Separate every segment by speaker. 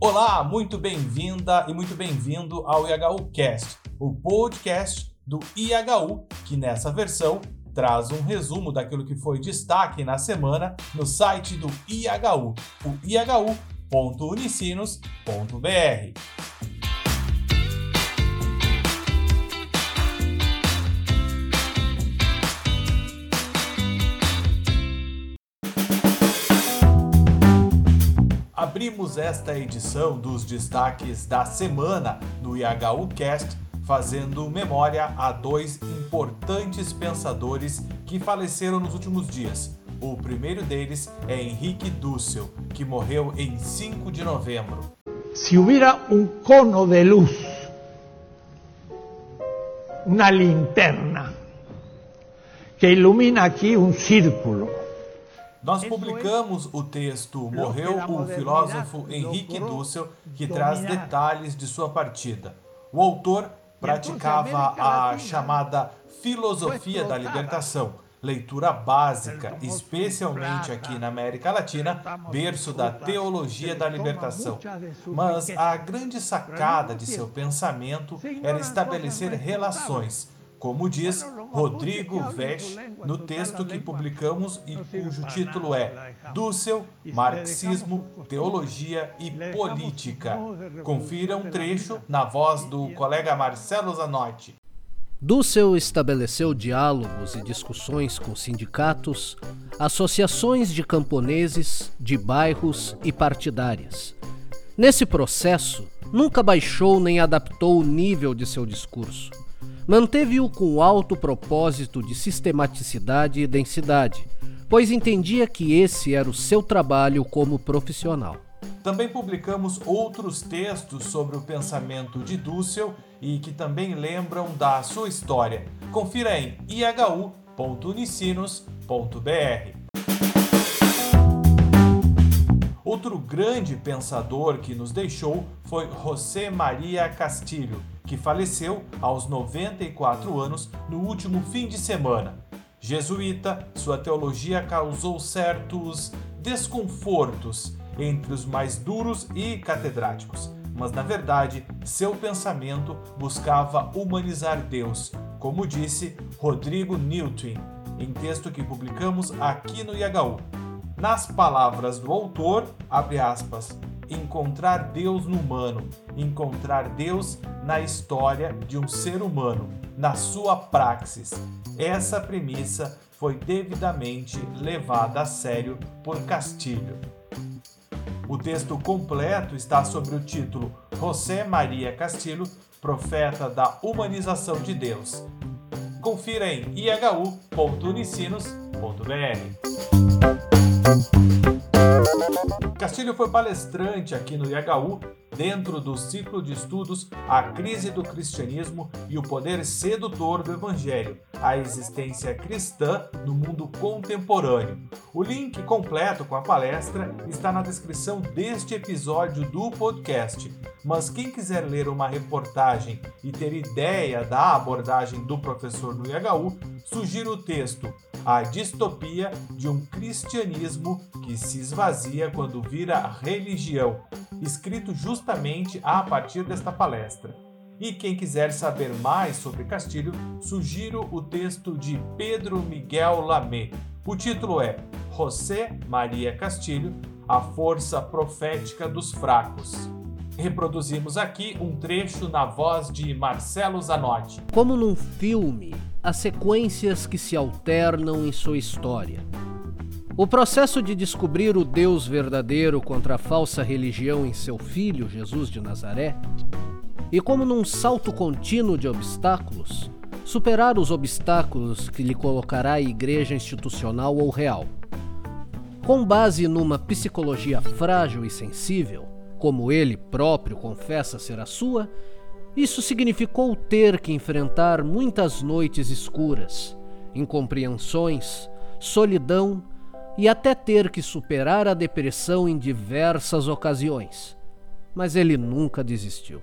Speaker 1: Olá, muito bem-vinda e muito bem-vindo ao IHU Cast, o podcast do IHU, que nessa versão traz um resumo daquilo que foi destaque na semana no site do IHU, o ihu.unicinos.br. Abrimos esta edição dos destaques da semana no IHU Cast fazendo memória a dois importantes pensadores que faleceram nos últimos dias. O primeiro deles é Henrique Dussel, que morreu em 5 de novembro.
Speaker 2: Se hubiera um cono de luz, uma linterna, que ilumina aqui um círculo,
Speaker 1: nós publicamos o texto Morreu o filósofo Henrique Dussel, que traz detalhes de sua partida. O autor praticava a chamada filosofia da libertação, leitura básica, especialmente aqui na América Latina, berço da teologia da libertação. Mas a grande sacada de seu pensamento era estabelecer relações como diz Rodrigo Vesch no texto que publicamos e cujo título é Dussel, Marxismo, Teologia e Política. Confira um trecho na voz do colega Marcelo Zanotti.
Speaker 3: Dussel estabeleceu diálogos e discussões com sindicatos, associações de camponeses, de bairros e partidárias. Nesse processo, nunca baixou nem adaptou o nível de seu discurso Manteve-o com alto propósito de sistematicidade e densidade, pois entendia que esse era o seu trabalho como profissional.
Speaker 1: Também publicamos outros textos sobre o pensamento de Dussel e que também lembram da sua história. Confira em ihu.unicinos.br. Outro grande pensador que nos deixou foi José Maria Castilho que faleceu aos 94 anos no último fim de semana. Jesuíta, sua teologia causou certos desconfortos entre os mais duros e catedráticos, mas na verdade seu pensamento buscava humanizar Deus, como disse Rodrigo Newton em texto que publicamos aqui no IHU. Nas palavras do autor, abre aspas, encontrar Deus no humano, encontrar Deus na história de um ser humano, na sua praxis. Essa premissa foi devidamente levada a sério por Castilho. O texto completo está sobre o título José Maria Castilho, profeta da humanização de Deus. Confira em ihu.unicinos.br. Castilho foi palestrante aqui no IHU dentro do ciclo de estudos A Crise do Cristianismo e o Poder Sedutor do Evangelho, a existência cristã no mundo contemporâneo. O link completo com a palestra está na descrição deste episódio do podcast. Mas quem quiser ler uma reportagem e ter ideia da abordagem do professor no IHU, sugiro o texto A Distopia de um Cristianismo que se esvazia quando vira religião, escrito justamente a partir desta palestra. E quem quiser saber mais sobre Castilho, sugiro o texto de Pedro Miguel Lamé. O título é José Maria Castilho, a força profética dos fracos. Reproduzimos aqui um trecho na voz de Marcelo Zanotti.
Speaker 3: Como num filme, as sequências que se alternam em sua história. O processo de descobrir o Deus verdadeiro contra a falsa religião em seu filho, Jesus de Nazaré, e como num salto contínuo de obstáculos, superar os obstáculos que lhe colocará a igreja institucional ou real. Com base numa psicologia frágil e sensível, como ele próprio confessa ser a sua, isso significou ter que enfrentar muitas noites escuras, incompreensões, solidão e até ter que superar a depressão em diversas ocasiões. Mas ele nunca desistiu.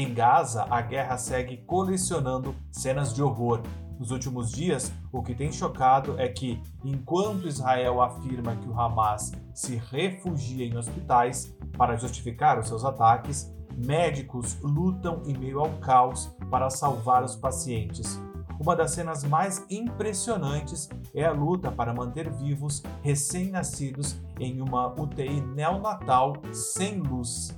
Speaker 1: Em Gaza, a guerra segue colecionando cenas de horror. Nos últimos dias, o que tem chocado é que, enquanto Israel afirma que o Hamas se refugia em hospitais para justificar os seus ataques, médicos lutam em meio ao caos para salvar os pacientes. Uma das cenas mais impressionantes é a luta para manter vivos recém-nascidos em uma UTI neonatal sem luz.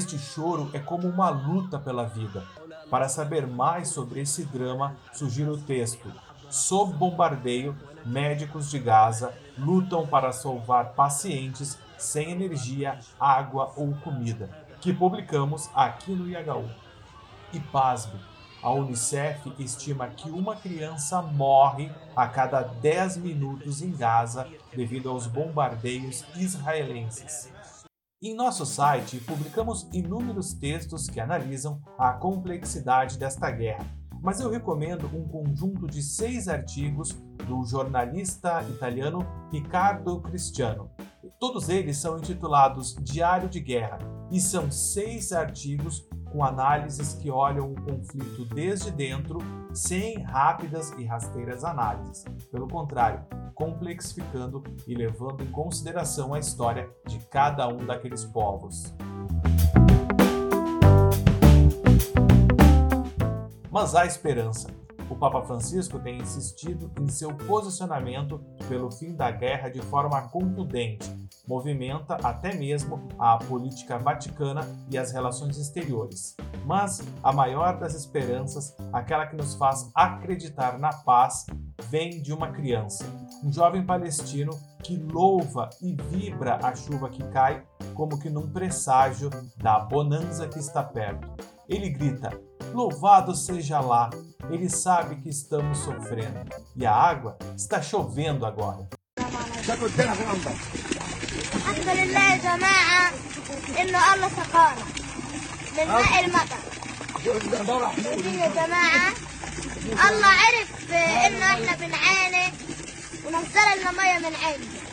Speaker 1: Este choro é como uma luta pela vida. Para saber mais sobre esse drama, sugiro o texto Sob bombardeio, médicos de Gaza lutam para salvar pacientes sem energia, água ou comida, que publicamos aqui no IHU. E pasme, a Unicef estima que uma criança morre a cada 10 minutos em Gaza devido aos bombardeios israelenses. Em nosso site, publicamos inúmeros textos que analisam a complexidade desta guerra, mas eu recomendo um conjunto de seis artigos do jornalista italiano Riccardo Cristiano. Todos eles são intitulados Diário de Guerra e são seis artigos com análises que olham o conflito desde dentro, sem rápidas e rasteiras análises. Pelo contrário, complexificando e levando em consideração a história de cada um daqueles povos. Mas há esperança. O Papa Francisco tem insistido em seu posicionamento pelo fim da guerra de forma contundente, movimenta até mesmo a política vaticana e as relações exteriores. Mas a maior das esperanças, aquela que nos faz acreditar na paz, vem de uma criança, um jovem palestino que louva e vibra a chuva que cai como que num presságio da bonança que está perto. Ele grita: Louvado seja lá! Ele sabe que estamos sofrendo e a água está chovendo agora.
Speaker 4: الله عرف انه احنا بنعاني ونزل لنا ميه من عنده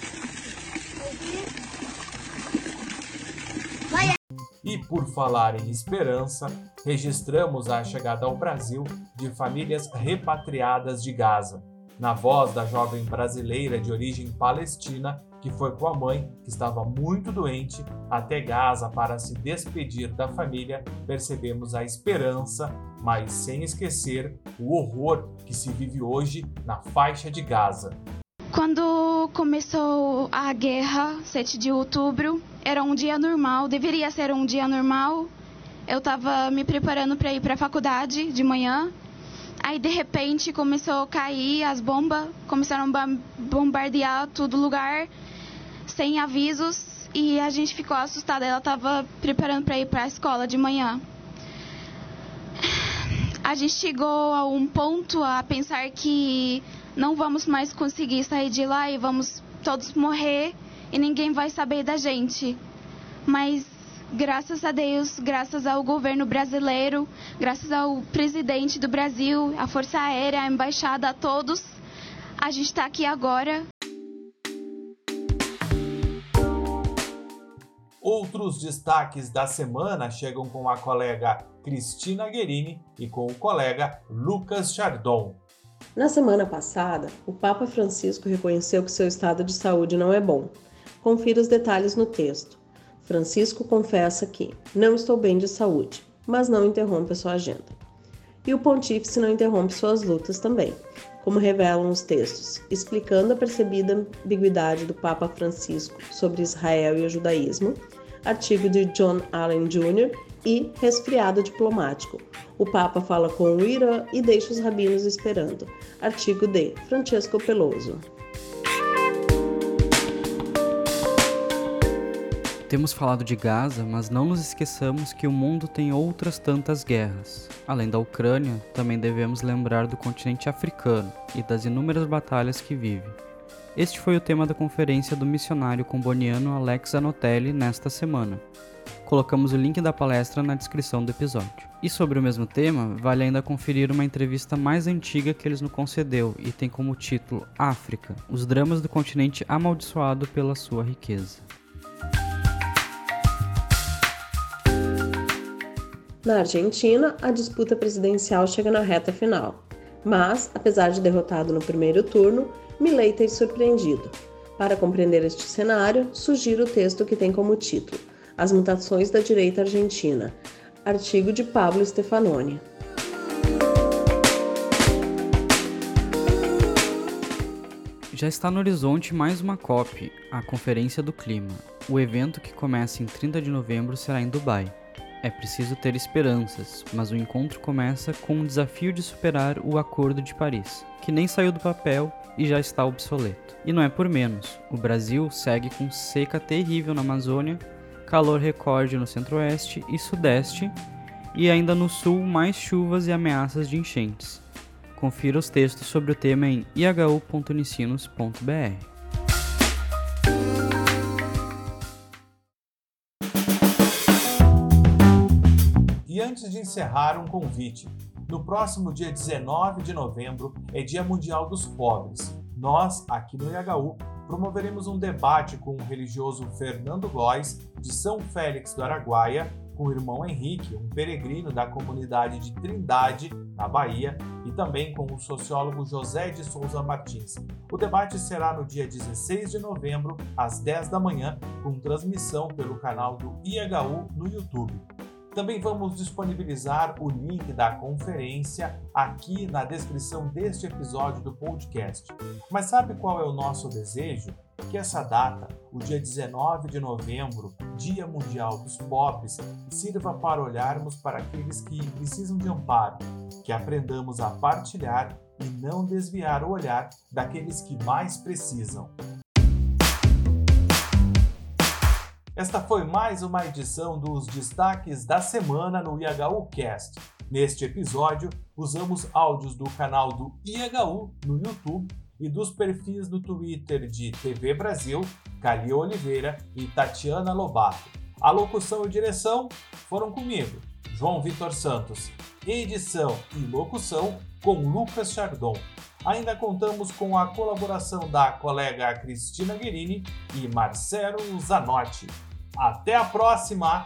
Speaker 1: Por falar em esperança, registramos a chegada ao Brasil de famílias repatriadas de Gaza. Na voz da jovem brasileira de origem palestina, que foi com a mãe, que estava muito doente, até Gaza para se despedir da família, percebemos a esperança, mas sem esquecer o horror que se vive hoje na faixa de Gaza.
Speaker 5: Quando começou a guerra, 7 de outubro, era um dia normal, deveria ser um dia normal. Eu estava me preparando para ir para a faculdade de manhã. Aí de repente começou a cair as bombas, começaram a bombardear todo lugar sem avisos e a gente ficou assustada. Ela estava preparando para ir para a escola de manhã. A gente chegou a um ponto a pensar que não vamos mais conseguir sair de lá e vamos todos morrer e ninguém vai saber da gente. Mas graças a Deus, graças ao governo brasileiro, graças ao presidente do Brasil, a Força Aérea, a embaixada, a todos, a gente está aqui agora.
Speaker 1: Outros destaques da semana chegam com a colega Cristina Guerini e com o colega Lucas Chardon.
Speaker 6: Na semana passada, o Papa Francisco reconheceu que seu estado de saúde não é bom. Confira os detalhes no texto. Francisco confessa que não estou bem de saúde, mas não interrompe a sua agenda. E o pontífice não interrompe suas lutas também, como revelam os textos, explicando a percebida ambiguidade do Papa Francisco sobre Israel e o judaísmo, artigo de John Allen Jr. e resfriado diplomático, o Papa fala com o Irã e deixa os rabinos esperando. Artigo de Francesco Peloso.
Speaker 7: Temos falado de Gaza, mas não nos esqueçamos que o mundo tem outras tantas guerras. Além da Ucrânia, também devemos lembrar do continente africano e das inúmeras batalhas que vive. Este foi o tema da conferência do missionário comboniano Alex Anotelli nesta semana. Colocamos o link da palestra na descrição do episódio. E sobre o mesmo tema, vale ainda conferir uma entrevista mais antiga que eles nos concedeu e tem como título África: Os dramas do continente amaldiçoado pela sua riqueza.
Speaker 6: Na Argentina, a disputa presidencial chega na reta final. Mas, apesar de derrotado no primeiro turno, Milei tem surpreendido. Para compreender este cenário, sugiro o texto que tem como título As Mutações da Direita Argentina, artigo de Pablo Stefanoni.
Speaker 7: Já está no horizonte mais uma COP, a Conferência do Clima. O evento que começa em 30 de novembro será em Dubai. É preciso ter esperanças, mas o encontro começa com o desafio de superar o Acordo de Paris, que nem saiu do papel e já está obsoleto. E não é por menos, o Brasil segue com seca terrível na Amazônia, calor recorde no centro-oeste e sudeste, e ainda no sul mais chuvas e ameaças de enchentes. Confira os textos sobre o tema em ihu.unicinos.br.
Speaker 1: E antes de encerrar, um convite. No próximo dia 19 de novembro é Dia Mundial dos Pobres. Nós, aqui no IHU, promoveremos um debate com o religioso Fernando Góes, de São Félix do Araguaia, com o irmão Henrique, um peregrino da comunidade de Trindade, na Bahia, e também com o sociólogo José de Souza Martins. O debate será no dia 16 de novembro, às 10 da manhã, com transmissão pelo canal do IHU no YouTube. Também vamos disponibilizar o link da conferência aqui na descrição deste episódio do podcast. Mas sabe qual é o nosso desejo? Que essa data, o dia 19 de novembro, Dia Mundial dos Pobres, sirva para olharmos para aqueles que precisam de amparo, que aprendamos a partilhar e não desviar o olhar daqueles que mais precisam. Esta foi mais uma edição dos destaques da semana no IHU Cast. Neste episódio, usamos áudios do canal do IHU no YouTube e dos perfis no Twitter de TV Brasil, Cali Oliveira e Tatiana Lobato. A locução e direção foram comigo, João Vitor Santos. Edição e locução com Lucas Chardon. Ainda contamos com a colaboração da colega Cristina Guerini e Marcelo Zanotti. Até a próxima!